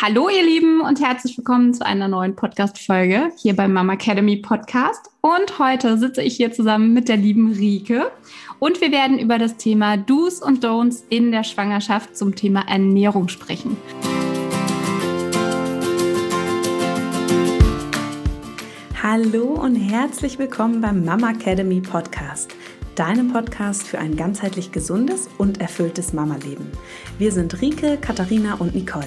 Hallo ihr Lieben und herzlich willkommen zu einer neuen Podcast-Folge hier beim Mama Academy Podcast. Und heute sitze ich hier zusammen mit der lieben Rike und wir werden über das Thema Do's und Don'ts in der Schwangerschaft zum Thema Ernährung sprechen. Hallo und herzlich willkommen beim Mama Academy Podcast deinem Podcast für ein ganzheitlich gesundes und erfülltes Mama-Leben. Wir sind Rike, Katharina und Nicole,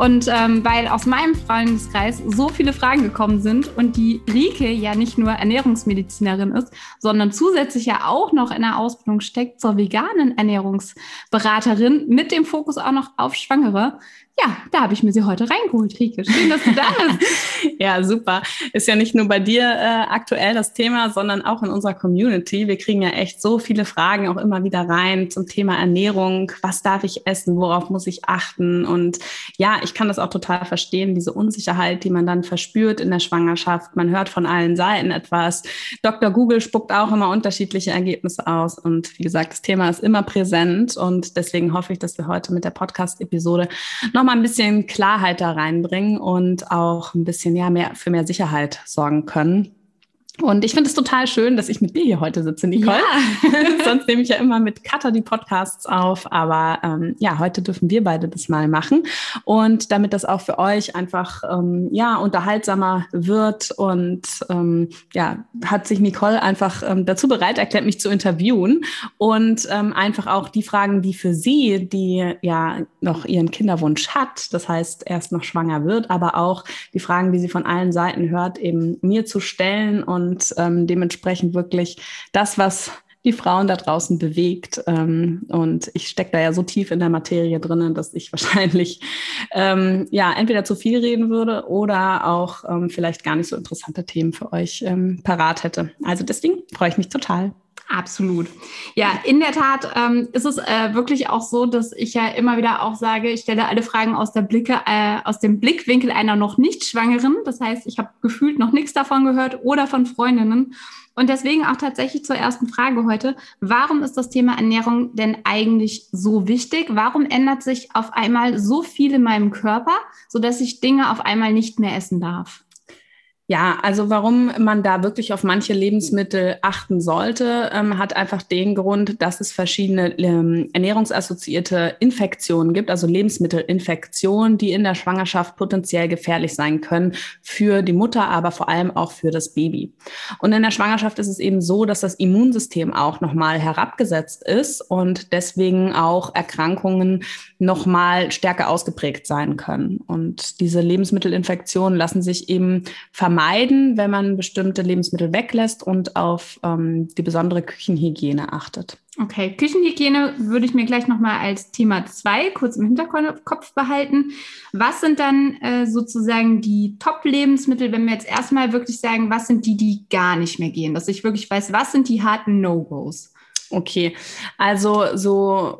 Und ähm, weil aus meinem Freundeskreis so viele Fragen gekommen sind und die Rike ja nicht nur Ernährungsmedizinerin ist, sondern zusätzlich ja auch noch in der Ausbildung steckt zur veganen Ernährungsberaterin mit dem Fokus auch noch auf Schwangere, ja, da habe ich mir sie heute reingeholt, Rike. Schön, dass du da bist. ja, super. Ist ja nicht nur bei dir äh, aktuell das Thema, sondern auch in unserer Community. Wir kriegen ja echt so viele Fragen auch immer wieder rein zum Thema Ernährung. Was darf ich essen? Worauf muss ich achten? Und ja, ich kann das auch total verstehen, diese Unsicherheit, die man dann verspürt in der Schwangerschaft. Man hört von allen Seiten etwas. Dr. Google spuckt auch immer unterschiedliche Ergebnisse aus. Und wie gesagt, das Thema ist immer präsent. Und deswegen hoffe ich, dass wir heute mit der Podcast-Episode nochmal mal ein bisschen Klarheit da reinbringen und auch ein bisschen ja, mehr für mehr Sicherheit sorgen können. Und ich finde es total schön, dass ich mit dir hier heute sitze, Nicole. Ja. Sonst nehme ich ja immer mit Katha die Podcasts auf. Aber ähm, ja, heute dürfen wir beide das mal machen. Und damit das auch für euch einfach ähm, ja, unterhaltsamer wird und ähm, ja, hat sich Nicole einfach ähm, dazu bereit erklärt, mich zu interviewen. Und ähm, einfach auch die Fragen, die für sie, die ja noch ihren Kinderwunsch hat, das heißt erst noch schwanger wird, aber auch die Fragen, die sie von allen Seiten hört, eben mir zu stellen und und ähm, dementsprechend wirklich das, was die Frauen da draußen bewegt. Ähm, und ich stecke da ja so tief in der Materie drinnen, dass ich wahrscheinlich ähm, ja entweder zu viel reden würde oder auch ähm, vielleicht gar nicht so interessante Themen für euch ähm, parat hätte. Also deswegen freue ich mich total. Absolut. Ja, in der Tat ähm, ist es äh, wirklich auch so, dass ich ja immer wieder auch sage, ich stelle alle Fragen aus der Blicke, äh, aus dem Blickwinkel einer noch nicht Schwangeren. Das heißt, ich habe gefühlt noch nichts davon gehört oder von Freundinnen. Und deswegen auch tatsächlich zur ersten Frage heute. Warum ist das Thema Ernährung denn eigentlich so wichtig? Warum ändert sich auf einmal so viel in meinem Körper, sodass ich Dinge auf einmal nicht mehr essen darf? Ja, also warum man da wirklich auf manche Lebensmittel achten sollte, ähm, hat einfach den Grund, dass es verschiedene ähm, ernährungsassoziierte Infektionen gibt, also Lebensmittelinfektionen, die in der Schwangerschaft potenziell gefährlich sein können für die Mutter, aber vor allem auch für das Baby. Und in der Schwangerschaft ist es eben so, dass das Immunsystem auch nochmal herabgesetzt ist und deswegen auch Erkrankungen nochmal stärker ausgeprägt sein können. Und diese Lebensmittelinfektionen lassen sich eben vermeiden vermeiden, wenn man bestimmte Lebensmittel weglässt und auf ähm, die besondere Küchenhygiene achtet. Okay, Küchenhygiene würde ich mir gleich nochmal als Thema 2 kurz im Hinterkopf behalten. Was sind dann äh, sozusagen die Top-Lebensmittel, wenn wir jetzt erstmal wirklich sagen, was sind die, die gar nicht mehr gehen? Dass ich wirklich weiß, was sind die harten No-Gos? Okay, also so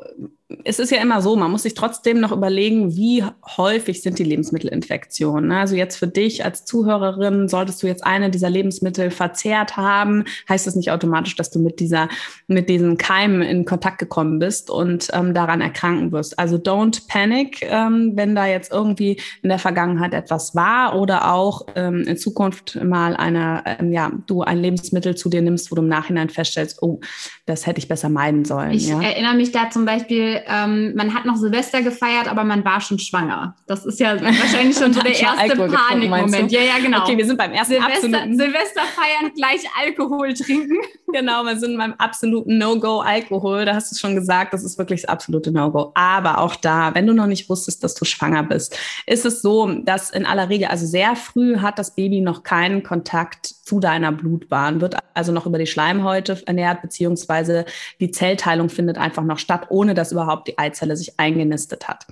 es ist ja immer so, man muss sich trotzdem noch überlegen, wie häufig sind die Lebensmittelinfektionen. Ne? Also jetzt für dich als Zuhörerin, solltest du jetzt eine dieser Lebensmittel verzehrt haben, heißt das nicht automatisch, dass du mit dieser, mit diesen Keimen in Kontakt gekommen bist und ähm, daran erkranken wirst. Also don't panic, ähm, wenn da jetzt irgendwie in der Vergangenheit etwas war oder auch ähm, in Zukunft mal eine, ähm, ja, du ein Lebensmittel zu dir nimmst, wo du im Nachhinein feststellst, oh, das hätte ich besser meiden sollen. Ich ja? erinnere mich da zum Beispiel ähm, man hat noch Silvester gefeiert, aber man war schon schwanger. Das ist ja wahrscheinlich schon so der erste Panikmoment. Ja, ja, genau. Okay, wir sind beim ersten Silvester, absoluten. Silvester feiern, gleich Alkohol trinken. Genau, wir sind beim absoluten No-Go Alkohol. Da hast du schon gesagt, das ist wirklich das absolute No-Go. Aber auch da, wenn du noch nicht wusstest, dass du schwanger bist, ist es so, dass in aller Regel, also sehr früh hat das Baby noch keinen Kontakt zu deiner Blutbahn, wird also noch über die Schleimhäute ernährt, beziehungsweise die Zellteilung findet einfach noch statt, ohne dass überhaupt die Eizelle sich eingenistet hat.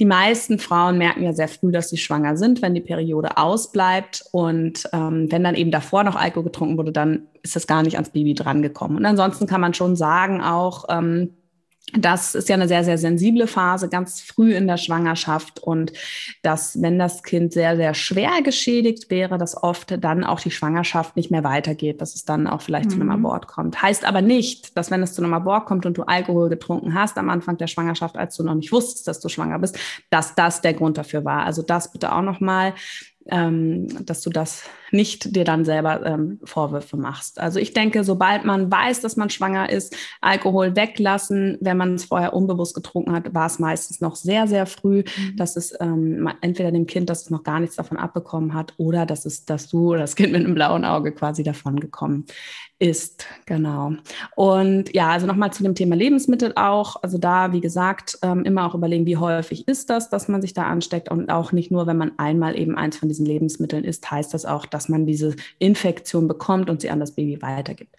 die meisten Frauen merken ja sehr früh, dass sie schwanger sind, wenn die Periode ausbleibt. Und ähm, wenn dann eben davor noch Alkohol getrunken wurde, dann ist das gar nicht ans Baby drangekommen. Und ansonsten kann man schon sagen, auch ähm, das ist ja eine sehr, sehr sensible Phase, ganz früh in der Schwangerschaft. Und dass, wenn das Kind sehr, sehr schwer geschädigt wäre, dass oft dann auch die Schwangerschaft nicht mehr weitergeht, dass es dann auch vielleicht mhm. zu einem mhm. Abort kommt. Heißt aber nicht, dass wenn es zu einem Abort kommt und du Alkohol getrunken hast am Anfang der Schwangerschaft, als du noch nicht wusstest, dass du schwanger bist, dass das der Grund dafür war. Also das bitte auch nochmal ähm, dass du das nicht dir dann selber ähm, Vorwürfe machst. Also ich denke, sobald man weiß, dass man schwanger ist, Alkohol weglassen. Wenn man es vorher unbewusst getrunken hat, war es meistens noch sehr, sehr früh, mhm. dass es ähm, entweder dem Kind, das noch gar nichts davon abbekommen hat, oder dass es, dass du oder das Kind mit einem blauen Auge quasi davon gekommen ist. Genau. Und ja, also nochmal zu dem Thema Lebensmittel auch. Also da, wie gesagt, ähm, immer auch überlegen, wie häufig ist das, dass man sich da ansteckt und auch nicht nur, wenn man einmal eben eins von diesen Lebensmitteln isst, heißt das auch, dass man diese Infektion bekommt und sie an das Baby weitergibt.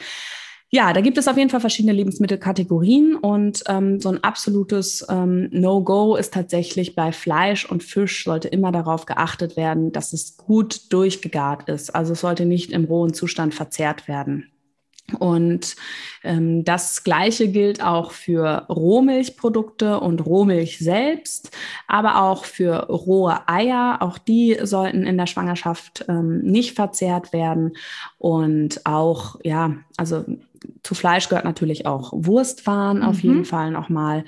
Ja, da gibt es auf jeden Fall verschiedene Lebensmittelkategorien und ähm, so ein absolutes ähm, No-Go ist tatsächlich bei Fleisch und Fisch sollte immer darauf geachtet werden, dass es gut durchgegart ist. Also es sollte nicht im rohen Zustand verzehrt werden. Und ähm, das Gleiche gilt auch für Rohmilchprodukte und Rohmilch selbst, aber auch für rohe Eier. Auch die sollten in der Schwangerschaft ähm, nicht verzehrt werden. Und auch, ja, also zu Fleisch gehört natürlich auch Wurstwaren mhm. auf jeden Fall nochmal.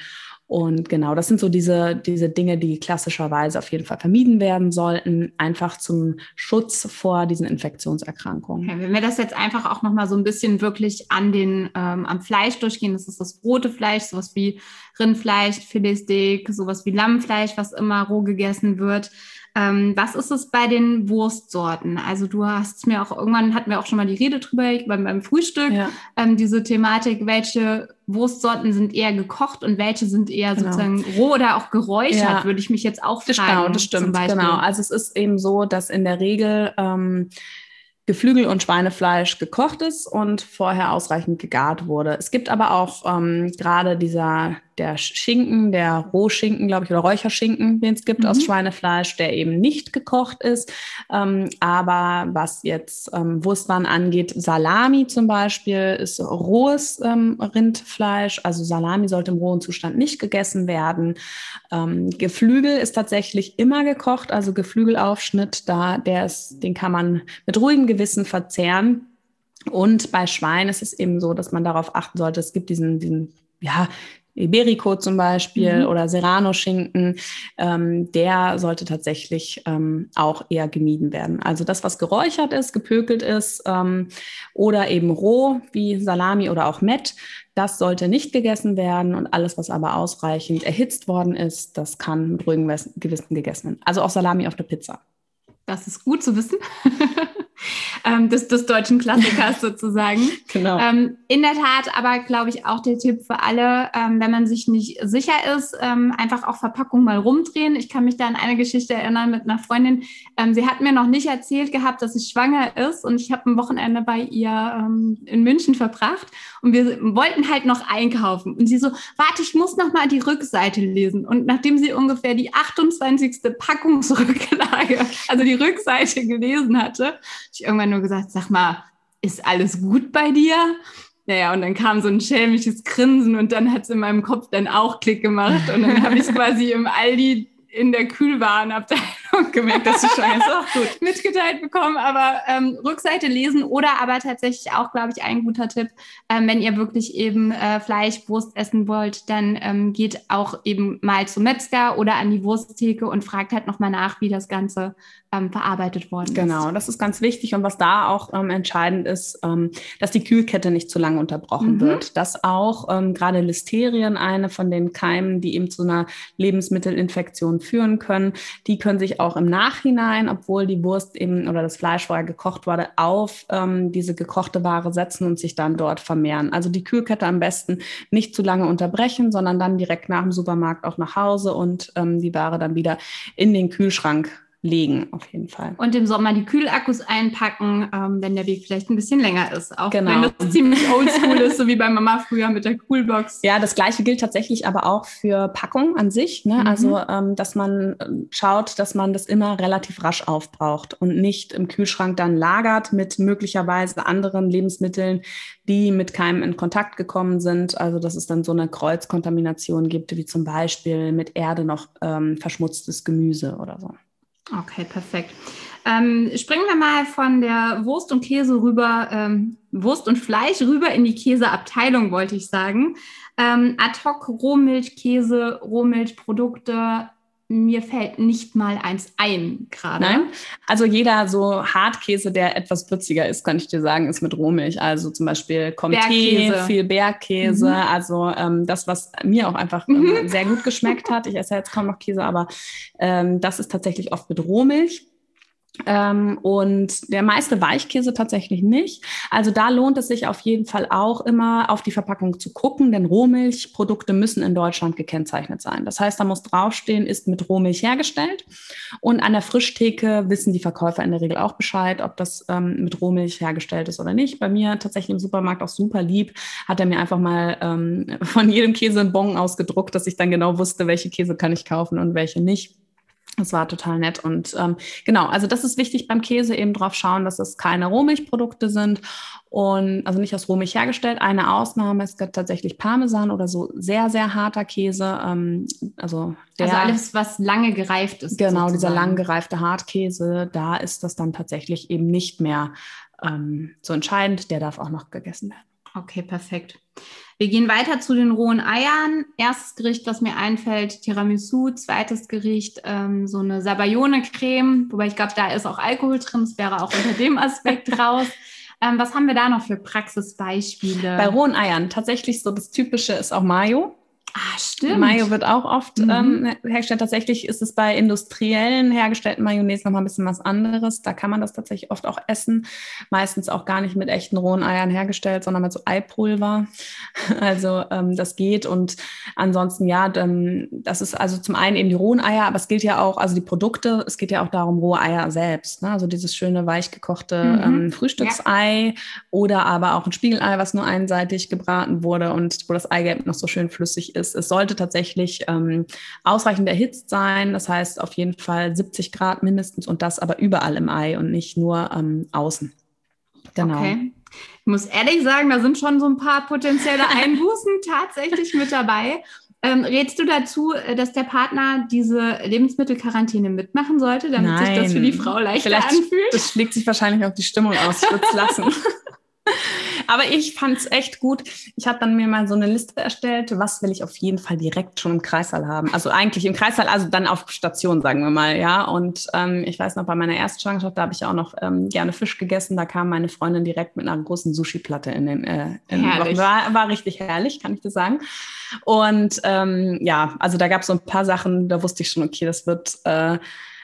Und genau, das sind so diese, diese Dinge, die klassischerweise auf jeden Fall vermieden werden sollten, einfach zum Schutz vor diesen Infektionserkrankungen. Okay, wenn wir das jetzt einfach auch nochmal so ein bisschen wirklich an den, ähm, am Fleisch durchgehen, das ist das rote Fleisch, sowas wie Rindfleisch, Filetsteak, sowas wie Lammfleisch, was immer roh gegessen wird. Ähm, was ist es bei den Wurstsorten? Also du hast mir auch irgendwann hatten wir auch schon mal die Rede drüber beim, beim Frühstück, ja. ähm, diese Thematik, welche Wurstsorten sind eher gekocht und welche sind eher genau. sozusagen roh oder auch geräuchert, ja. würde ich mich jetzt auch fragen. Genau, das stimmt. Genau. Also es ist eben so, dass in der Regel ähm, Geflügel und Schweinefleisch gekocht ist und vorher ausreichend gegart wurde. Es gibt aber auch ähm, gerade dieser der Schinken, der Rohschinken, glaube ich, oder Räucherschinken, den es gibt mhm. aus Schweinefleisch, der eben nicht gekocht ist. Ähm, aber was jetzt ähm, Wurstwaren angeht, Salami zum Beispiel ist rohes ähm, Rindfleisch. Also Salami sollte im rohen Zustand nicht gegessen werden. Ähm, Geflügel ist tatsächlich immer gekocht, also Geflügelaufschnitt, da der ist, den kann man mit ruhigem Gewissen verzehren. Und bei Schwein ist es eben so, dass man darauf achten sollte, es gibt diesen, diesen ja, Iberico zum Beispiel mhm. oder Serrano-Schinken, ähm, der sollte tatsächlich ähm, auch eher gemieden werden. Also das, was geräuchert ist, gepökelt ist ähm, oder eben roh wie Salami oder auch Mett, das sollte nicht gegessen werden und alles, was aber ausreichend erhitzt worden ist, das kann mit ruhigem Gewissen gegessen werden. Also auch Salami auf der Pizza. Das ist gut zu wissen. ähm, des, des deutschen Klassikers sozusagen. Genau. Ähm, in der Tat aber, glaube ich, auch der Tipp für alle, ähm, wenn man sich nicht sicher ist, ähm, einfach auch Verpackung mal rumdrehen. Ich kann mich da an eine Geschichte erinnern mit einer Freundin. Ähm, sie hat mir noch nicht erzählt gehabt, dass sie schwanger ist und ich habe ein Wochenende bei ihr ähm, in München verbracht und wir wollten halt noch einkaufen. Und sie so, warte, ich muss noch mal die Rückseite lesen. Und nachdem sie ungefähr die 28. Packungsrücklage, also die Rückseite gelesen hatte, ich irgendwann nur gesagt, sag mal, ist alles gut bei dir? Naja, und dann kam so ein schelmisches Grinsen und dann hat es in meinem Kopf dann auch Klick gemacht und dann habe ich quasi im Aldi in der Kühlwarenabteilung gemerkt, dass du gut mitgeteilt bekommen. Aber ähm, Rückseite lesen oder aber tatsächlich auch, glaube ich, ein guter Tipp, ähm, wenn ihr wirklich eben äh, Fleisch, Wurst essen wollt, dann ähm, geht auch eben mal zum Metzger oder an die Wursttheke und fragt halt nochmal nach, wie das Ganze ähm, verarbeitet worden genau, ist. Genau, das ist ganz wichtig. Und was da auch ähm, entscheidend ist, ähm, dass die Kühlkette nicht zu lange unterbrochen mhm. wird. Dass auch ähm, gerade Listerien, eine von den Keimen, die eben zu einer Lebensmittelinfektion führen können, die können sich auch im Nachhinein, obwohl die Wurst eben oder das Fleisch vorher gekocht wurde, auf ähm, diese gekochte Ware setzen und sich dann dort vermehren. Also die Kühlkette am besten nicht zu lange unterbrechen, sondern dann direkt nach dem Supermarkt auch nach Hause und ähm, die Ware dann wieder in den Kühlschrank legen, auf jeden Fall. Und im Sommer die Kühlakkus einpacken, ähm, wenn der Weg vielleicht ein bisschen länger ist. Auch genau. wenn das ziemlich oldschool ist, so wie bei Mama früher mit der Coolbox. Ja, das gleiche gilt tatsächlich aber auch für Packung an sich. Ne? Mhm. Also, ähm, dass man ähm, schaut, dass man das immer relativ rasch aufbraucht und nicht im Kühlschrank dann lagert mit möglicherweise anderen Lebensmitteln, die mit Keimen in Kontakt gekommen sind. Also, dass es dann so eine Kreuzkontamination gibt, wie zum Beispiel mit Erde noch ähm, verschmutztes Gemüse oder so. Okay, perfekt. Ähm, springen wir mal von der Wurst und Käse rüber, ähm, Wurst und Fleisch rüber in die Käseabteilung, wollte ich sagen. Ähm, ad hoc Rohmilch, Käse, Rohmilchprodukte, mir fällt nicht mal eins ein gerade. Nein, also jeder so Hartkäse, der etwas würziger ist, kann ich dir sagen, ist mit Rohmilch. Also zum Beispiel Comté, viel Bergkäse. Mhm. Also ähm, das, was mir auch einfach ähm, mhm. sehr gut geschmeckt hat. Ich esse jetzt kaum noch Käse, aber ähm, das ist tatsächlich oft mit Rohmilch. Ähm, und der meiste Weichkäse tatsächlich nicht. Also da lohnt es sich auf jeden Fall auch immer auf die Verpackung zu gucken, denn Rohmilchprodukte müssen in Deutschland gekennzeichnet sein. Das heißt, da muss draufstehen, ist mit Rohmilch hergestellt. Und an der Frischtheke wissen die Verkäufer in der Regel auch Bescheid, ob das ähm, mit Rohmilch hergestellt ist oder nicht. Bei mir tatsächlich im Supermarkt auch super lieb, hat er mir einfach mal ähm, von jedem Käse einen Bon ausgedruckt, dass ich dann genau wusste, welche Käse kann ich kaufen und welche nicht. Das war total nett. Und ähm, genau, also das ist wichtig beim Käse, eben drauf schauen, dass es keine Rohmilchprodukte sind und also nicht aus Rohmilch hergestellt. Eine Ausnahme ist tatsächlich Parmesan oder so sehr, sehr harter Käse. Ähm, also, der, also alles, was lange gereift ist. Genau, sozusagen. dieser lang gereifte Hartkäse, da ist das dann tatsächlich eben nicht mehr ähm, so entscheidend. Der darf auch noch gegessen werden. Okay, perfekt. Wir gehen weiter zu den rohen Eiern. Erstes Gericht, was mir einfällt, Tiramisu. Zweites Gericht, ähm, so eine Sabayone-Creme. Wobei ich glaube, da ist auch Alkohol drin. Das wäre auch unter dem Aspekt raus. Ähm, was haben wir da noch für Praxisbeispiele? Bei rohen Eiern tatsächlich so das Typische ist auch Mayo. Ah, stimmt. Mayo wird auch oft mhm. ähm, hergestellt. Tatsächlich ist es bei industriellen hergestellten Mayonnaise nochmal ein bisschen was anderes. Da kann man das tatsächlich oft auch essen. Meistens auch gar nicht mit echten rohen Eiern hergestellt, sondern mit so Eipulver. Also ähm, das geht. Und ansonsten, ja, dann, das ist also zum einen eben die rohen Eier, aber es gilt ja auch, also die Produkte, es geht ja auch darum, rohe Eier selbst. Ne? Also dieses schöne, weich gekochte mhm. ähm, Frühstücksei ja. oder aber auch ein Spiegelei, was nur einseitig gebraten wurde und wo das Eigelb noch so schön flüssig ist ist, es sollte tatsächlich ähm, ausreichend erhitzt sein. Das heißt auf jeden Fall 70 Grad mindestens und das aber überall im Ei und nicht nur ähm, außen. Genau. Okay. Ich muss ehrlich sagen, da sind schon so ein paar potenzielle Einbußen tatsächlich mit dabei. Ähm, rätst du dazu, äh, dass der Partner diese Lebensmittelquarantäne mitmachen sollte, damit Nein. sich das für die Frau leichter Vielleicht, anfühlt? Das schlägt sich wahrscheinlich auf die Stimmung aus. Ich würde es lassen. Aber ich fand es echt gut. Ich habe dann mir mal so eine Liste erstellt, was will ich auf jeden Fall direkt schon im Kreissaal haben. Also eigentlich im Kreissaal, also dann auf Station, sagen wir mal, ja. Und ähm, ich weiß noch, bei meiner ersten Schwangerschaft, da habe ich auch noch ähm, gerne Fisch gegessen. Da kam meine Freundin direkt mit einer großen Sushi-Platte in den, äh, in den. War, war richtig herrlich, kann ich dir sagen. Und ähm, ja, also da gab es so ein paar Sachen, da wusste ich schon, okay, das wird äh,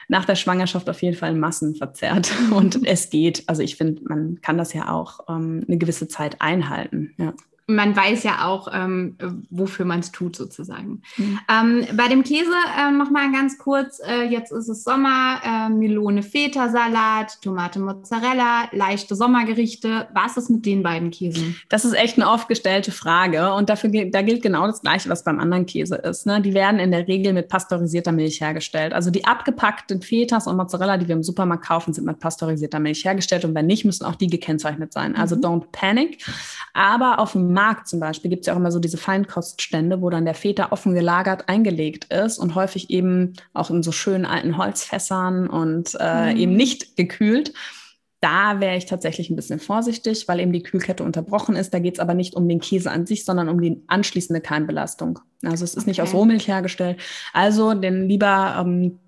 nach der Schwangerschaft auf jeden Fall Massen verzerrt. Und es geht. Also ich finde, man kann das ja auch ähm, eine gewisse Zeit einhalten. Ja man weiß ja auch, ähm, wofür man es tut, sozusagen. Mhm. Ähm, bei dem Käse äh, nochmal ganz kurz, äh, jetzt ist es Sommer, äh, Melone Feta-Salat, Tomate Mozzarella, leichte Sommergerichte. Was ist mit den beiden Käsen? Das ist echt eine oft gestellte Frage und dafür, da gilt genau das Gleiche, was beim anderen Käse ist. Ne? Die werden in der Regel mit pasteurisierter Milch hergestellt. Also die abgepackten Fetas und Mozzarella, die wir im Supermarkt kaufen, sind mit pasteurisierter Milch hergestellt und wenn nicht, müssen auch die gekennzeichnet sein. Also mhm. don't panic. Aber auf dem Markt zum Beispiel gibt es ja auch immer so diese Feinkoststände, wo dann der Feta offen gelagert eingelegt ist und häufig eben auch in so schönen alten Holzfässern und äh, mhm. eben nicht gekühlt. Da wäre ich tatsächlich ein bisschen vorsichtig, weil eben die Kühlkette unterbrochen ist. Da geht es aber nicht um den Käse an sich, sondern um die anschließende Keimbelastung. Also es ist okay. nicht aus Rohmilch hergestellt. Also den lieber ähm,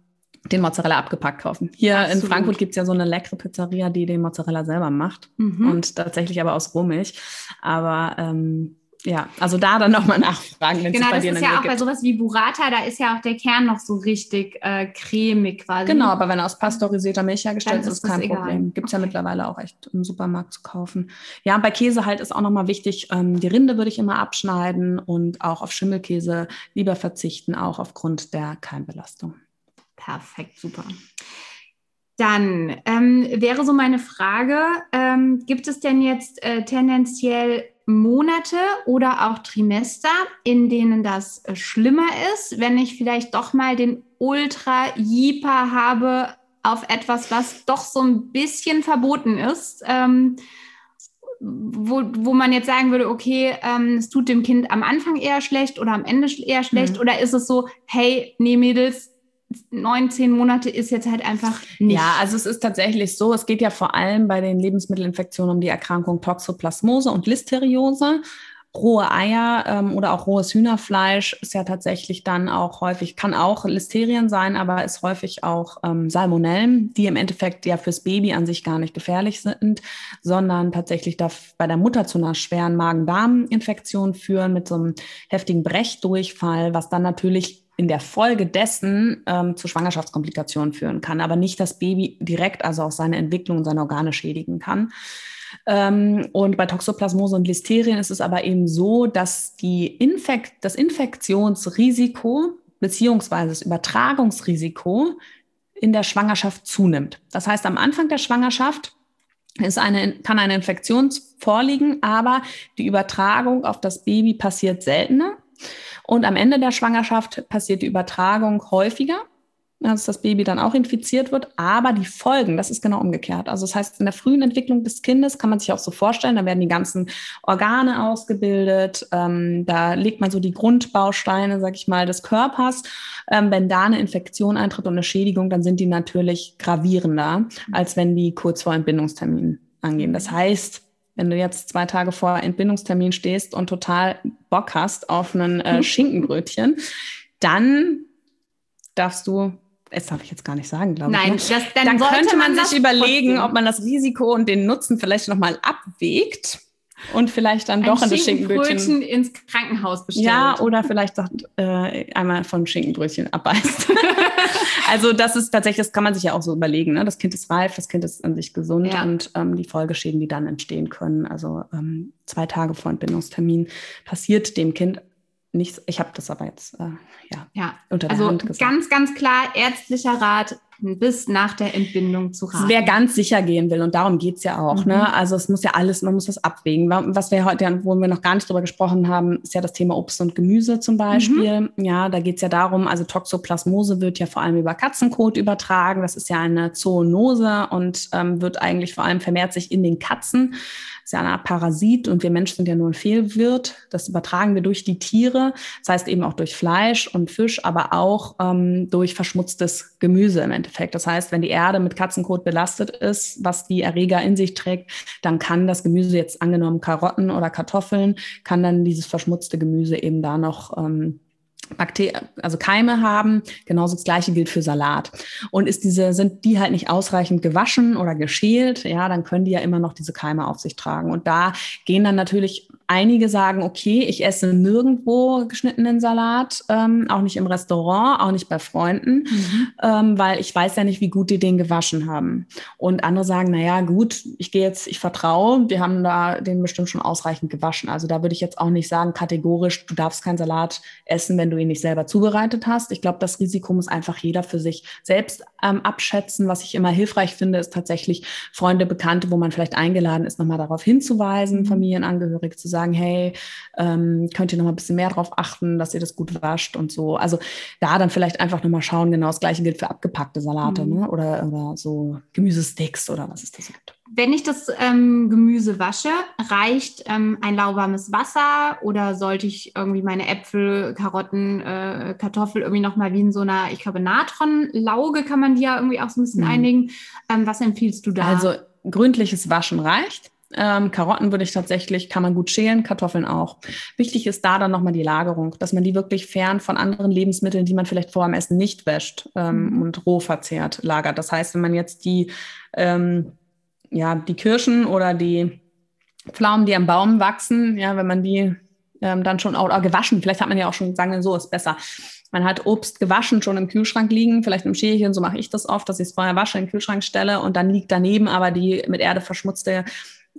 den Mozzarella abgepackt kaufen. Hier Absolut. in Frankfurt gibt es ja so eine leckere Pizzeria, die den Mozzarella selber macht mhm. und tatsächlich aber aus Rohmilch. Aber ähm, ja, also da dann nochmal nachfragen. Wenn genau, das ist ja auch gibt. bei sowas wie Burrata, da ist ja auch der Kern noch so richtig äh, cremig quasi. Genau, aber wenn er aus pasteurisierter Milch hergestellt ist, ist kein Problem. Gibt es okay. ja mittlerweile auch echt im Supermarkt zu kaufen. Ja, bei Käse halt ist auch nochmal wichtig, ähm, die Rinde würde ich immer abschneiden und auch auf Schimmelkäse lieber verzichten, auch aufgrund der Keimbelastung. Perfekt, super. Dann ähm, wäre so meine Frage, ähm, gibt es denn jetzt äh, tendenziell Monate oder auch Trimester, in denen das äh, schlimmer ist, wenn ich vielleicht doch mal den Ultra-Jeeper habe auf etwas, was doch so ein bisschen verboten ist? Ähm, wo, wo man jetzt sagen würde, okay, ähm, es tut dem Kind am Anfang eher schlecht oder am Ende eher schlecht? Mhm. Oder ist es so, hey, nee, Mädels, neun, zehn Monate ist jetzt halt einfach nicht. Ja, also es ist tatsächlich so, es geht ja vor allem bei den Lebensmittelinfektionen um die Erkrankung Toxoplasmose und Listeriose. Rohe Eier ähm, oder auch rohes Hühnerfleisch ist ja tatsächlich dann auch häufig, kann auch Listerien sein, aber ist häufig auch ähm, Salmonellen, die im Endeffekt ja fürs Baby an sich gar nicht gefährlich sind, sondern tatsächlich da bei der Mutter zu einer schweren Magen-Darm-Infektion führen mit so einem heftigen Brechdurchfall, was dann natürlich in der Folge dessen ähm, zu Schwangerschaftskomplikationen führen kann, aber nicht das Baby direkt, also auch seine Entwicklung und seine Organe schädigen kann. Ähm, und bei Toxoplasmose und Listerien ist es aber eben so, dass die Infekt, das Infektionsrisiko beziehungsweise das Übertragungsrisiko in der Schwangerschaft zunimmt. Das heißt, am Anfang der Schwangerschaft ist eine, kann eine Infektion vorliegen, aber die Übertragung auf das Baby passiert seltener. Und am Ende der Schwangerschaft passiert die Übertragung häufiger, dass das Baby dann auch infiziert wird. Aber die Folgen, das ist genau umgekehrt. Also das heißt, in der frühen Entwicklung des Kindes kann man sich auch so vorstellen, da werden die ganzen Organe ausgebildet, ähm, da legt man so die Grundbausteine, sag ich mal, des Körpers. Ähm, wenn da eine Infektion eintritt und eine Schädigung, dann sind die natürlich gravierender, als wenn die kurz vor Entbindungstermin angehen. Das heißt, wenn du jetzt zwei Tage vor Entbindungstermin stehst und total Bock hast auf einen äh, Schinkenbrötchen, dann darfst du das darf ich jetzt gar nicht sagen, glaube Nein, ich. Nein, ne? dann, dann könnte man, man sich überlegen, ob man das Risiko und den Nutzen vielleicht nochmal abwägt und vielleicht dann doch ein in das Schinkenbrötchen ins Krankenhaus bestellt. Ja, oder vielleicht sagt, äh, einmal von Schinkenbrötchen abbeißt. also das ist tatsächlich, das kann man sich ja auch so überlegen. Ne? Das Kind ist reif, das Kind ist an sich gesund ja. und ähm, die Folgeschäden, die dann entstehen können, also ähm, zwei Tage vor Entbindungstermin, passiert dem Kind nichts. Ich habe das aber jetzt äh, ja, ja, unter der also Hand gesagt. Ganz, ganz klar ärztlicher Rat, bis nach der Entbindung zu raten. Wer ganz sicher gehen will und darum geht's ja auch. Ne? Mhm. Ne? Also es muss ja alles, man muss das abwägen. Was wir heute, wo wir noch gar nicht drüber gesprochen haben, ist ja das Thema Obst und Gemüse zum Beispiel. Mhm. Ja, da geht's ja darum, also Toxoplasmose wird ja vor allem über Katzenkot übertragen. Das ist ja eine Zoonose und ähm, wird eigentlich vor allem vermehrt sich in den Katzen ist ja eine Art Parasit und wir Menschen sind ja nur ein Fehlwirt. Das übertragen wir durch die Tiere, das heißt eben auch durch Fleisch und Fisch, aber auch ähm, durch verschmutztes Gemüse im Endeffekt. Das heißt, wenn die Erde mit Katzenkot belastet ist, was die Erreger in sich trägt, dann kann das Gemüse jetzt angenommen Karotten oder Kartoffeln, kann dann dieses verschmutzte Gemüse eben da noch ähm, Bakterien, also Keime haben. Genauso das Gleiche gilt für Salat. Und ist diese, sind die halt nicht ausreichend gewaschen oder geschält, ja, dann können die ja immer noch diese Keime auf sich tragen. Und da gehen dann natürlich einige sagen, okay, ich esse nirgendwo geschnittenen Salat, ähm, auch nicht im Restaurant, auch nicht bei Freunden, mhm. ähm, weil ich weiß ja nicht, wie gut die den gewaschen haben. Und andere sagen, na ja, gut, ich gehe jetzt, ich vertraue, wir haben da den bestimmt schon ausreichend gewaschen. Also da würde ich jetzt auch nicht sagen, kategorisch, du darfst keinen Salat essen, wenn du ihn nicht selber zubereitet hast. Ich glaube, das Risiko muss einfach jeder für sich selbst ähm, abschätzen. Was ich immer hilfreich finde, ist tatsächlich Freunde, Bekannte, wo man vielleicht eingeladen ist, nochmal darauf hinzuweisen, mhm. Familienangehörig zu sagen, sagen, hey, ähm, könnt ihr noch mal ein bisschen mehr darauf achten, dass ihr das gut wascht und so. Also da dann vielleicht einfach noch mal schauen, genau das gleiche gilt für abgepackte Salate mhm. ne? oder, oder so Gemüsesticks oder was es das gibt. Wenn ich das ähm, Gemüse wasche, reicht ähm, ein lauwarmes Wasser oder sollte ich irgendwie meine Äpfel, Karotten, äh, Kartoffel irgendwie nochmal wie in so einer, ich glaube, Natronlauge kann man die ja irgendwie auch so ein bisschen mhm. einigen. Ähm, was empfiehlst du da? Also gründliches Waschen reicht. Ähm, Karotten würde ich tatsächlich, kann man gut schälen, Kartoffeln auch. Wichtig ist da dann nochmal die Lagerung, dass man die wirklich fern von anderen Lebensmitteln, die man vielleicht vor dem Essen nicht wäscht ähm, mhm. und roh verzehrt, lagert. Das heißt, wenn man jetzt die, ähm, ja, die Kirschen oder die Pflaumen, die am Baum wachsen, ja, wenn man die ähm, dann schon auch gewaschen, vielleicht hat man ja auch schon sagen, so ist besser. Man hat Obst gewaschen schon im Kühlschrank liegen, vielleicht im Schälchen, so mache ich das oft, dass ich es vorher wasche, in den Kühlschrank stelle und dann liegt daneben aber die mit Erde verschmutzte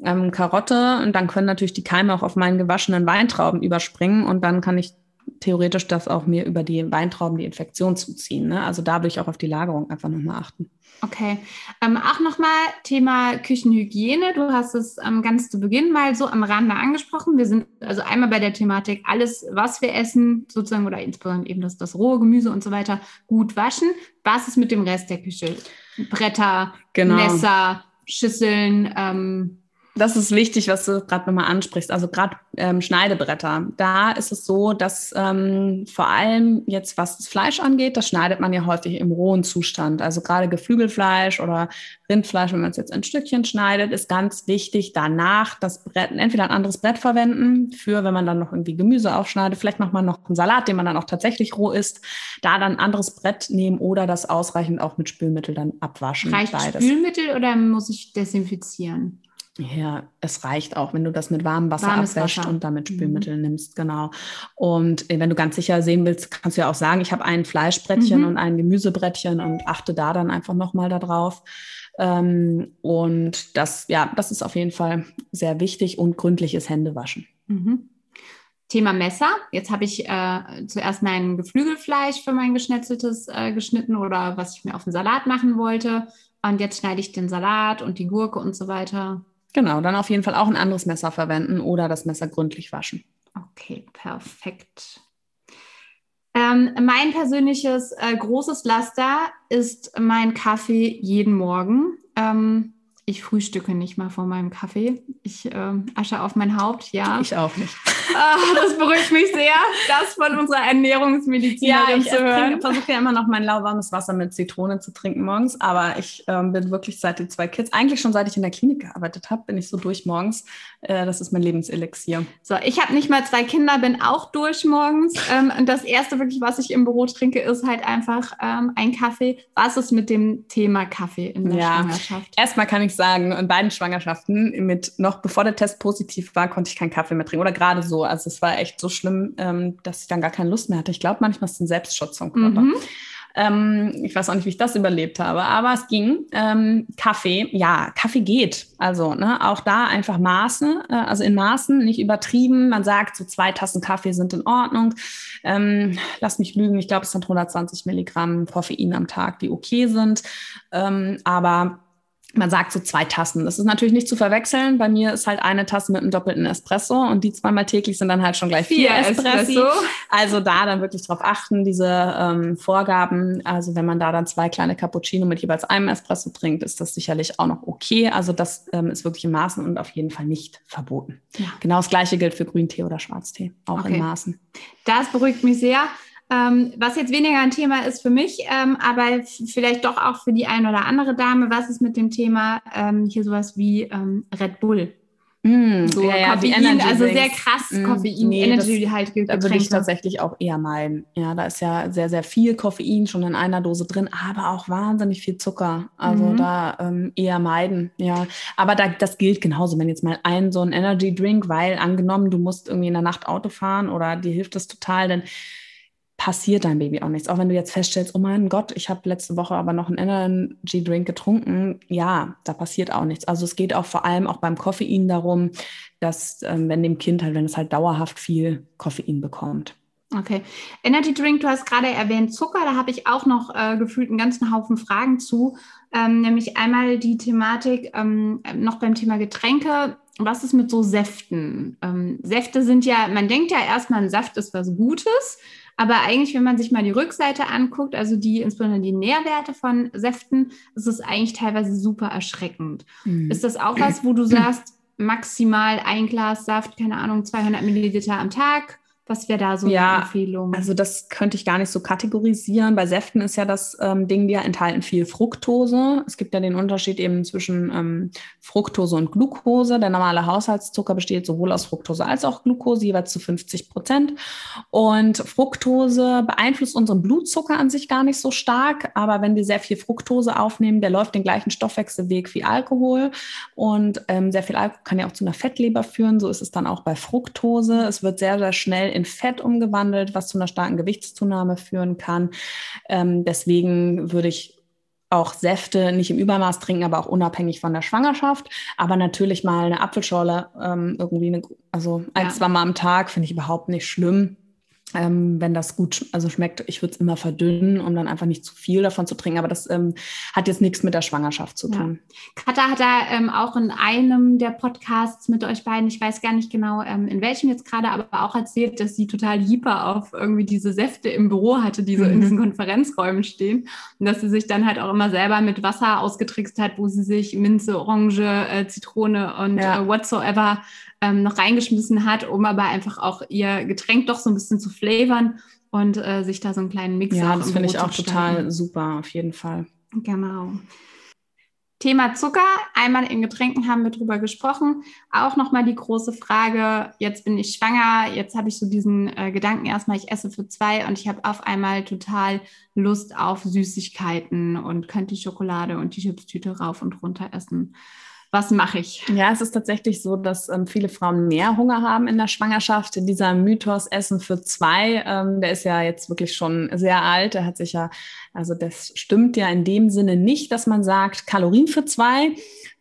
ähm, Karotte und dann können natürlich die Keime auch auf meinen gewaschenen Weintrauben überspringen und dann kann ich theoretisch das auch mir über die Weintrauben die Infektion zuziehen. Ne? Also da würde ich auch auf die Lagerung einfach nochmal achten. Okay. Ähm, auch nochmal Thema Küchenhygiene. Du hast es ähm, ganz zu Beginn mal so am Rande angesprochen. Wir sind also einmal bei der Thematik, alles, was wir essen, sozusagen, oder insbesondere eben das, das rohe Gemüse und so weiter, gut waschen. Was ist mit dem Rest der Küche? Bretter, genau. Messer, Schüsseln, ähm, das ist wichtig, was du gerade nochmal ansprichst. Also gerade ähm, Schneidebretter. Da ist es so, dass ähm, vor allem jetzt, was das Fleisch angeht, das schneidet man ja häufig im rohen Zustand. Also gerade Geflügelfleisch oder Rindfleisch, wenn man es jetzt in Stückchen schneidet, ist ganz wichtig, danach das Brett, entweder ein anderes Brett verwenden, für wenn man dann noch irgendwie Gemüse aufschneidet, vielleicht nochmal noch einen Salat, den man dann auch tatsächlich roh isst, da dann ein anderes Brett nehmen oder das ausreichend auch mit Spülmittel dann abwaschen. Reicht beides. Spülmittel oder muss ich desinfizieren? Ja, es reicht auch, wenn du das mit warmem Wasser Warmes abwäscht Wasser. und damit mhm. Spülmittel mhm. nimmst, genau. Und äh, wenn du ganz sicher sehen willst, kannst du ja auch sagen, ich habe ein Fleischbrettchen mhm. und ein Gemüsebrettchen und achte da dann einfach nochmal darauf. Ähm, und das, ja, das ist auf jeden Fall sehr wichtig und gründliches Händewaschen. Mhm. Thema Messer. Jetzt habe ich äh, zuerst mein Geflügelfleisch für mein geschnetzeltes äh, geschnitten oder was ich mir auf den Salat machen wollte. Und jetzt schneide ich den Salat und die Gurke und so weiter. Genau, dann auf jeden Fall auch ein anderes Messer verwenden oder das Messer gründlich waschen. Okay, perfekt. Ähm, mein persönliches äh, großes Laster ist mein Kaffee jeden Morgen. Ähm, ich frühstücke nicht mal vor meinem Kaffee. Ich äh, asche auf mein Haupt, ja. Ich auch nicht. Ah, das beruhigt mich sehr, das von unserer Ernährungsmedizinerin ja, zu hören. Ich versuche ja immer noch mein lauwarmes Wasser mit Zitrone zu trinken morgens, aber ich ähm, bin wirklich seit den zwei Kids, eigentlich schon seit ich in der Klinik gearbeitet habe, bin ich so durch morgens. Äh, das ist mein Lebenselixier. So, ich habe nicht mal zwei Kinder, bin auch durch morgens. Ähm, und das erste wirklich, was ich im Büro trinke, ist halt einfach ähm, ein Kaffee. Was ist mit dem Thema Kaffee in der ja. Schwangerschaft? Erstmal kann ich sagen, in beiden Schwangerschaften, mit noch bevor der Test positiv war, konnte ich keinen Kaffee mehr trinken oder gerade so. Also es war echt so schlimm, ähm, dass ich dann gar keine Lust mehr hatte. Ich glaube, manchmal ist es ein Selbstschutz vom Körper. Mhm. Ähm, ich weiß auch nicht, wie ich das überlebt habe, aber es ging. Ähm, Kaffee, ja, Kaffee geht. Also ne, auch da einfach Maße, äh, also in Maßen, nicht übertrieben. Man sagt, so zwei Tassen Kaffee sind in Ordnung. Ähm, lass mich lügen, ich glaube, es sind 120 Milligramm Koffein am Tag, die okay sind. Ähm, aber man sagt so zwei Tassen. Das ist natürlich nicht zu verwechseln. Bei mir ist halt eine Tasse mit einem doppelten Espresso und die zweimal täglich sind dann halt schon gleich vier, vier Espresso. Also da dann wirklich drauf achten, diese ähm, Vorgaben. Also wenn man da dann zwei kleine Cappuccino mit jeweils einem Espresso trinkt, ist das sicherlich auch noch okay. Also das ähm, ist wirklich in Maßen und auf jeden Fall nicht verboten. Ja. Genau das gleiche gilt für Grüntee oder Schwarztee, auch okay. in Maßen. Das beruhigt mich sehr. Ähm, was jetzt weniger ein Thema ist für mich, ähm, aber vielleicht doch auch für die eine oder andere Dame, was ist mit dem Thema ähm, hier sowas wie ähm, Red Bull? Mm, so ja, ja, Koffein, also sehr krass mm, Koffein, nee, Energy-haltige Getränke. Da würde ich tatsächlich auch eher meiden. Ja, da ist ja sehr, sehr viel Koffein schon in einer Dose drin, aber auch wahnsinnig viel Zucker. Also mhm. da ähm, eher meiden. Ja, aber da, das gilt genauso. Wenn jetzt mal ein so ein Energy-Drink, weil angenommen, du musst irgendwie in der Nacht Auto fahren oder dir hilft das total, dann passiert dein Baby auch nichts. Auch wenn du jetzt feststellst, oh mein Gott, ich habe letzte Woche aber noch einen Energy Drink getrunken, ja, da passiert auch nichts. Also es geht auch vor allem auch beim Koffein darum, dass ähm, wenn dem Kind halt, wenn es halt dauerhaft viel Koffein bekommt. Okay. Energy Drink, du hast gerade erwähnt Zucker, da habe ich auch noch äh, gefühlt einen ganzen Haufen Fragen zu. Ähm, nämlich einmal die Thematik ähm, noch beim Thema Getränke. Was ist mit so Säften? Ähm, Säfte sind ja, man denkt ja erstmal, ein Saft ist was Gutes. Aber eigentlich, wenn man sich mal die Rückseite anguckt, also die insbesondere die Nährwerte von Säften, ist es eigentlich teilweise super erschreckend. Mhm. Ist das auch was, wo du sagst, maximal ein Glas Saft, keine Ahnung, 200 Milliliter am Tag? Was wäre da so ja, eine Empfehlung? Also das könnte ich gar nicht so kategorisieren. Bei Säften ist ja das ähm, Ding, die enthalten viel Fructose. Es gibt ja den Unterschied eben zwischen ähm, Fructose und Glucose. Der normale Haushaltszucker besteht sowohl aus Fructose als auch Glucose, jeweils zu 50 Prozent. Und Fructose beeinflusst unseren Blutzucker an sich gar nicht so stark. Aber wenn wir sehr viel Fructose aufnehmen, der läuft den gleichen Stoffwechselweg wie Alkohol. Und ähm, sehr viel Alkohol kann ja auch zu einer Fettleber führen. So ist es dann auch bei Fructose. Es wird sehr, sehr schnell in in Fett umgewandelt, was zu einer starken Gewichtszunahme führen kann. Ähm, deswegen würde ich auch Säfte nicht im Übermaß trinken, aber auch unabhängig von der Schwangerschaft. Aber natürlich mal eine Apfelschorle, ähm, irgendwie, eine, also ein, ja. zwei Mal am Tag, finde ich überhaupt nicht schlimm. Ähm, wenn das gut also schmeckt, ich würde es immer verdünnen, um dann einfach nicht zu viel davon zu trinken. Aber das ähm, hat jetzt nichts mit der Schwangerschaft zu tun. Ja. Katha hat da ähm, auch in einem der Podcasts mit euch beiden, ich weiß gar nicht genau, ähm, in welchem jetzt gerade, aber auch erzählt, dass sie total hyper auf irgendwie diese Säfte im Büro hatte, die so mhm. in diesen Konferenzräumen stehen. Und dass sie sich dann halt auch immer selber mit Wasser ausgetrickst hat, wo sie sich Minze, Orange, äh, Zitrone und ja. äh, whatsoever ähm, noch reingeschmissen hat, um aber einfach auch ihr Getränk doch so ein bisschen zu flavern und äh, sich da so einen kleinen Mix Ja, das finde ich auch total super, auf jeden Fall. Genau. Thema Zucker. Einmal in Getränken haben wir drüber gesprochen. Auch nochmal die große Frage, jetzt bin ich schwanger, jetzt habe ich so diesen äh, Gedanken erstmal, ich esse für zwei und ich habe auf einmal total Lust auf Süßigkeiten und könnte die Schokolade und die Chipstüte rauf und runter essen was mache ich? Ja, es ist tatsächlich so, dass ähm, viele Frauen mehr Hunger haben in der Schwangerschaft. Dieser Mythos Essen für zwei, ähm, der ist ja jetzt wirklich schon sehr alt. Der hat sich ja, also das stimmt ja in dem Sinne nicht, dass man sagt, Kalorien für zwei,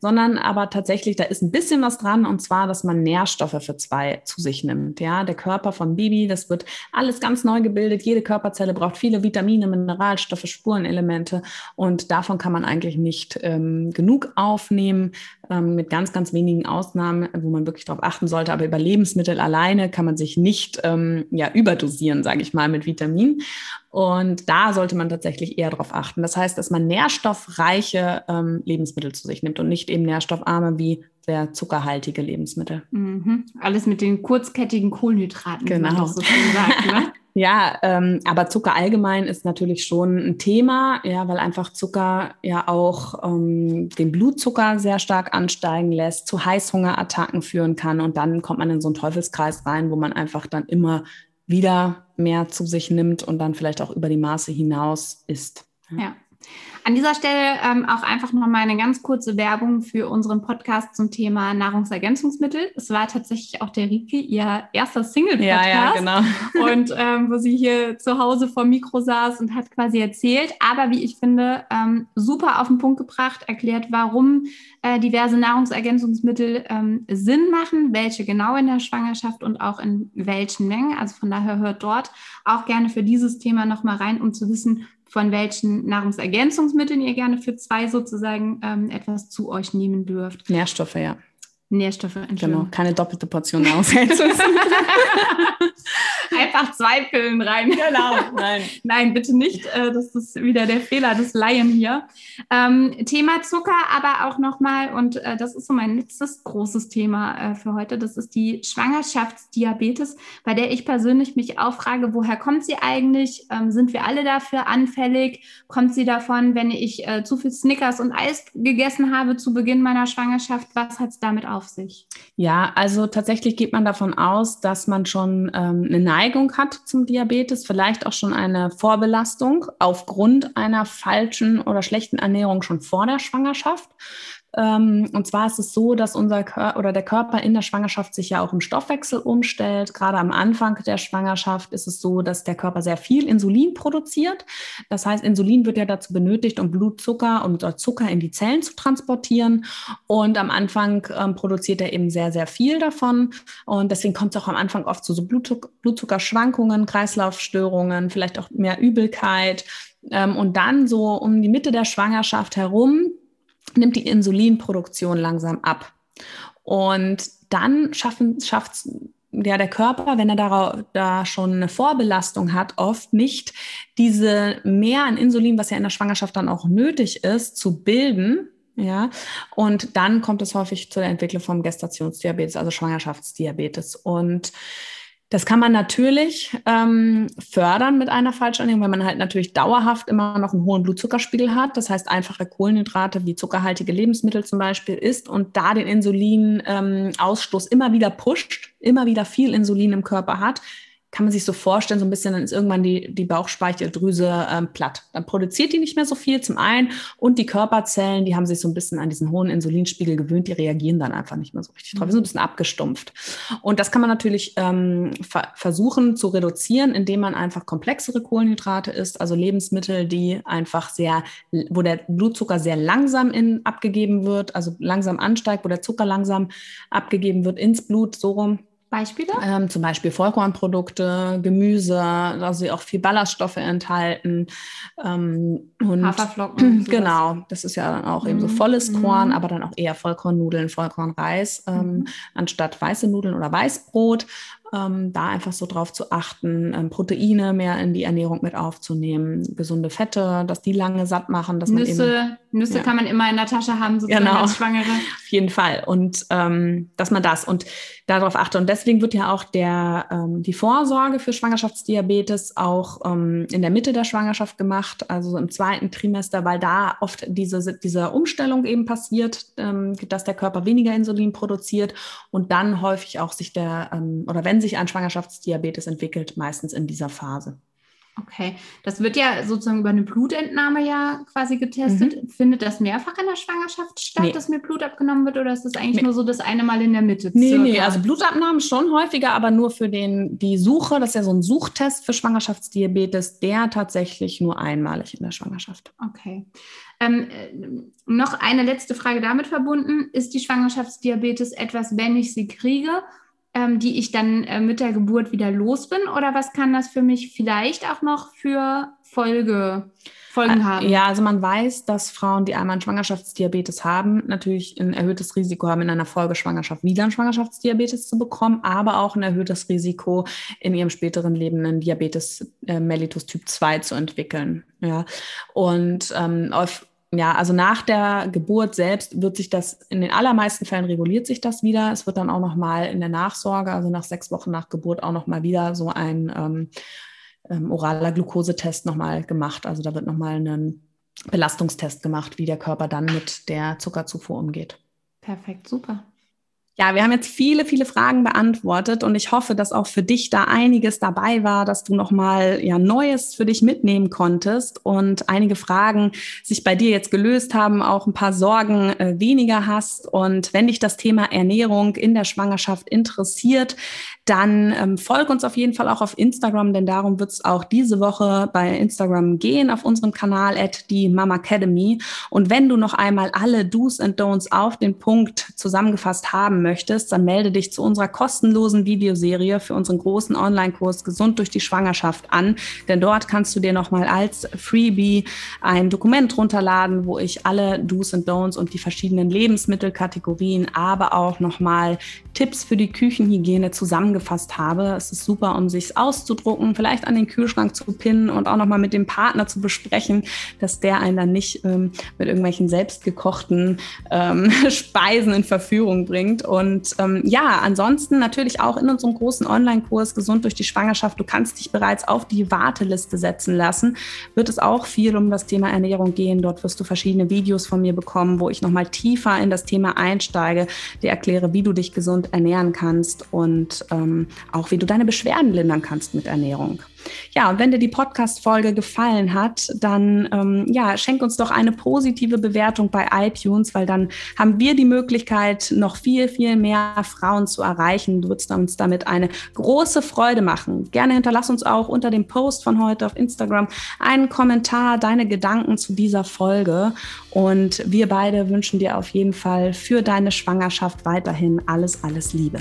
sondern aber tatsächlich, da ist ein bisschen was dran und zwar, dass man Nährstoffe für zwei zu sich nimmt. Ja, der Körper von Baby, das wird alles ganz neu gebildet. Jede Körperzelle braucht viele Vitamine, Mineralstoffe, Spurenelemente und davon kann man eigentlich nicht ähm, genug aufnehmen, ähm, mit ganz, ganz wenigen Ausnahmen, wo man wirklich darauf achten sollte. Aber über Lebensmittel alleine kann man sich nicht ähm, ja, überdosieren, sage ich mal, mit Vitaminen. Und da sollte man tatsächlich eher darauf achten. Das heißt, dass man nährstoffreiche ähm, Lebensmittel zu sich nimmt und nicht eben nährstoffarme wie sehr zuckerhaltige Lebensmittel. Mhm. Alles mit den kurzkettigen Kohlenhydraten, genau. so schön sagt. Ne? Ja, ähm, aber Zucker allgemein ist natürlich schon ein Thema, ja, weil einfach Zucker ja auch ähm, den Blutzucker sehr stark ansteigen lässt, zu Heißhungerattacken führen kann und dann kommt man in so einen Teufelskreis rein, wo man einfach dann immer wieder mehr zu sich nimmt und dann vielleicht auch über die Maße hinaus isst. Ja. An dieser Stelle ähm, auch einfach nochmal eine ganz kurze Werbung für unseren Podcast zum Thema Nahrungsergänzungsmittel. Es war tatsächlich auch der Rike, ihr erster Single-Podcast. Ja, ja, genau. und ähm, wo sie hier zu Hause vor Mikro saß und hat quasi erzählt, aber wie ich finde, ähm, super auf den Punkt gebracht, erklärt, warum äh, diverse Nahrungsergänzungsmittel ähm, Sinn machen, welche genau in der Schwangerschaft und auch in welchen Mengen. Also von daher hört dort auch gerne für dieses Thema nochmal rein, um zu wissen, von welchen Nahrungsergänzungsmitteln ihr gerne für zwei sozusagen ähm, etwas zu euch nehmen dürft. Nährstoffe, ja. Nährstoffe, Genau, keine doppelte Portion Nahrungsergänzungsmittel. Einfach zwei Pillen rein. Genau, nein. nein, bitte nicht. Äh, das ist wieder der Fehler des Laien hier. Ähm, Thema Zucker, aber auch nochmal, und äh, das ist so mein letztes großes Thema äh, für heute, das ist die Schwangerschaftsdiabetes, bei der ich persönlich mich auch frage, woher kommt sie eigentlich? Ähm, sind wir alle dafür anfällig? Kommt sie davon, wenn ich äh, zu viel Snickers und Eis gegessen habe zu Beginn meiner Schwangerschaft? Was hat es damit auf sich? Ja, also tatsächlich geht man davon aus, dass man schon ähm, eine Neigung hat zum Diabetes, vielleicht auch schon eine Vorbelastung aufgrund einer falschen oder schlechten Ernährung schon vor der Schwangerschaft. Ähm, und zwar ist es so, dass unser Körper oder der Körper in der Schwangerschaft sich ja auch im Stoffwechsel umstellt. Gerade am Anfang der Schwangerschaft ist es so, dass der Körper sehr viel Insulin produziert. Das heißt, Insulin wird ja dazu benötigt, um Blutzucker und Zucker in die Zellen zu transportieren. Und am Anfang ähm, produziert er eben sehr, sehr viel davon. Und deswegen kommt es auch am Anfang oft zu so Blutzuck Blutzuckerschwankungen, Kreislaufstörungen, vielleicht auch mehr Übelkeit. Ähm, und dann so um die Mitte der Schwangerschaft herum nimmt die Insulinproduktion langsam ab. Und dann schafft ja der Körper, wenn er da, da schon eine Vorbelastung hat, oft nicht diese mehr an Insulin, was ja in der Schwangerschaft dann auch nötig ist, zu bilden. Ja, und dann kommt es häufig zur Entwicklung vom Gestationsdiabetes, also Schwangerschaftsdiabetes. Und das kann man natürlich ähm, fördern mit einer Falschernährung, wenn man halt natürlich dauerhaft immer noch einen hohen Blutzuckerspiegel hat. Das heißt, einfache Kohlenhydrate wie zuckerhaltige Lebensmittel zum Beispiel isst und da den Insulinausstoß ähm, immer wieder pusht, immer wieder viel Insulin im Körper hat, kann man sich so vorstellen, so ein bisschen, dann ist irgendwann die, die Bauchspeicheldrüse ähm, platt. Dann produziert die nicht mehr so viel zum einen und die Körperzellen, die haben sich so ein bisschen an diesen hohen Insulinspiegel gewöhnt, die reagieren dann einfach nicht mehr so richtig drauf. Die sind ein bisschen abgestumpft. Und das kann man natürlich ähm, ver versuchen zu reduzieren, indem man einfach komplexere Kohlenhydrate isst, also Lebensmittel, die einfach sehr, wo der Blutzucker sehr langsam in, abgegeben wird, also langsam ansteigt, wo der Zucker langsam abgegeben wird ins Blut, so rum Beispiele? Ähm, zum Beispiel Vollkornprodukte, Gemüse, da sie auch viel Ballaststoffe enthalten. Ähm, und Haferflocken. Genau, das ist ja dann auch eben so mhm. volles Korn, mhm. aber dann auch eher Vollkornnudeln, Vollkornreis, ähm, mhm. anstatt weiße Nudeln oder Weißbrot ähm, da einfach so drauf zu achten, ähm, Proteine mehr in die Ernährung mit aufzunehmen, gesunde Fette, dass die lange satt machen, dass Nüsse, man eben, Nüsse ja. kann man immer in der Tasche haben, sozusagen genau. als Schwangere. Auf jeden Fall und ähm, dass man das und darauf achte und deswegen wird ja auch der ähm, die Vorsorge für Schwangerschaftsdiabetes auch ähm, in der Mitte der Schwangerschaft gemacht, also im zweiten Trimester, weil da oft diese diese Umstellung eben passiert, ähm, dass der Körper weniger Insulin produziert und dann häufig auch sich der oder wenn sich ein Schwangerschaftsdiabetes entwickelt, meistens in dieser Phase. Okay, das wird ja sozusagen über eine Blutentnahme ja quasi getestet. Mhm. Findet das mehrfach in der Schwangerschaft statt, nee. dass mir Blut abgenommen wird oder ist das eigentlich nee. nur so das eine Mal in der Mitte? Nee, circa? nee, also Blutabnahmen schon häufiger, aber nur für den, die Suche, das ist ja so ein Suchtest für Schwangerschaftsdiabetes, der tatsächlich nur einmalig in der Schwangerschaft. Okay. Ähm, äh, noch eine letzte Frage damit verbunden. Ist die Schwangerschaftsdiabetes etwas, wenn ich sie kriege ähm, die ich dann äh, mit der Geburt wieder los bin? Oder was kann das für mich vielleicht auch noch für Folge, Folgen äh, haben? Ja, also man weiß, dass Frauen, die einmal einen Schwangerschaftsdiabetes haben, natürlich ein erhöhtes Risiko haben, in einer Folgeschwangerschaft wieder einen Schwangerschaftsdiabetes zu bekommen, aber auch ein erhöhtes Risiko, in ihrem späteren Leben einen Diabetes äh, mellitus Typ 2 zu entwickeln. Ja, und ähm, auf ja, also nach der Geburt selbst wird sich das, in den allermeisten Fällen reguliert sich das wieder. Es wird dann auch nochmal in der Nachsorge, also nach sechs Wochen nach Geburt auch nochmal wieder so ein ähm, ähm, oraler Glukosetest nochmal gemacht. Also da wird nochmal ein Belastungstest gemacht, wie der Körper dann mit der Zuckerzufuhr umgeht. Perfekt, super. Ja, wir haben jetzt viele, viele Fragen beantwortet und ich hoffe, dass auch für dich da einiges dabei war, dass du nochmal ja Neues für dich mitnehmen konntest und einige Fragen sich bei dir jetzt gelöst haben, auch ein paar Sorgen äh, weniger hast. Und wenn dich das Thema Ernährung in der Schwangerschaft interessiert, dann ähm, folg uns auf jeden Fall auch auf Instagram, denn darum wird es auch diese Woche bei Instagram gehen, auf unserem Kanal at die Mama Academy. Und wenn du noch einmal alle Do's and Don'ts auf den Punkt zusammengefasst haben möchtest, dann melde dich zu unserer kostenlosen Videoserie für unseren großen Online-Kurs Gesund durch die Schwangerschaft an. Denn dort kannst du dir nochmal als Freebie ein Dokument runterladen, wo ich alle Do's and Don'ts und die verschiedenen Lebensmittelkategorien, aber auch nochmal Tipps für die Küchenhygiene zusammengefasst habe. Es ist super, um sich auszudrucken, vielleicht an den Kühlschrank zu pinnen und auch nochmal mit dem Partner zu besprechen, dass der einen dann nicht ähm, mit irgendwelchen selbstgekochten ähm, Speisen in Verführung bringt. Und ähm, ja, ansonsten natürlich auch in unserem großen Online-Kurs Gesund durch die Schwangerschaft. Du kannst dich bereits auf die Warteliste setzen lassen. Wird es auch viel um das Thema Ernährung gehen. Dort wirst du verschiedene Videos von mir bekommen, wo ich nochmal tiefer in das Thema einsteige, dir erkläre, wie du dich gesund gesund ernähren kannst und ähm, auch wie du deine Beschwerden lindern kannst mit Ernährung. Ja, und wenn dir die Podcast-Folge gefallen hat, dann ähm, ja, schenk uns doch eine positive Bewertung bei iTunes, weil dann haben wir die Möglichkeit, noch viel, viel mehr Frauen zu erreichen. Du würdest uns damit eine große Freude machen. Gerne hinterlass uns auch unter dem Post von heute auf Instagram einen Kommentar, deine Gedanken zu dieser Folge. Und wir beide wünschen dir auf jeden Fall für deine Schwangerschaft weiterhin alles, alles Liebe.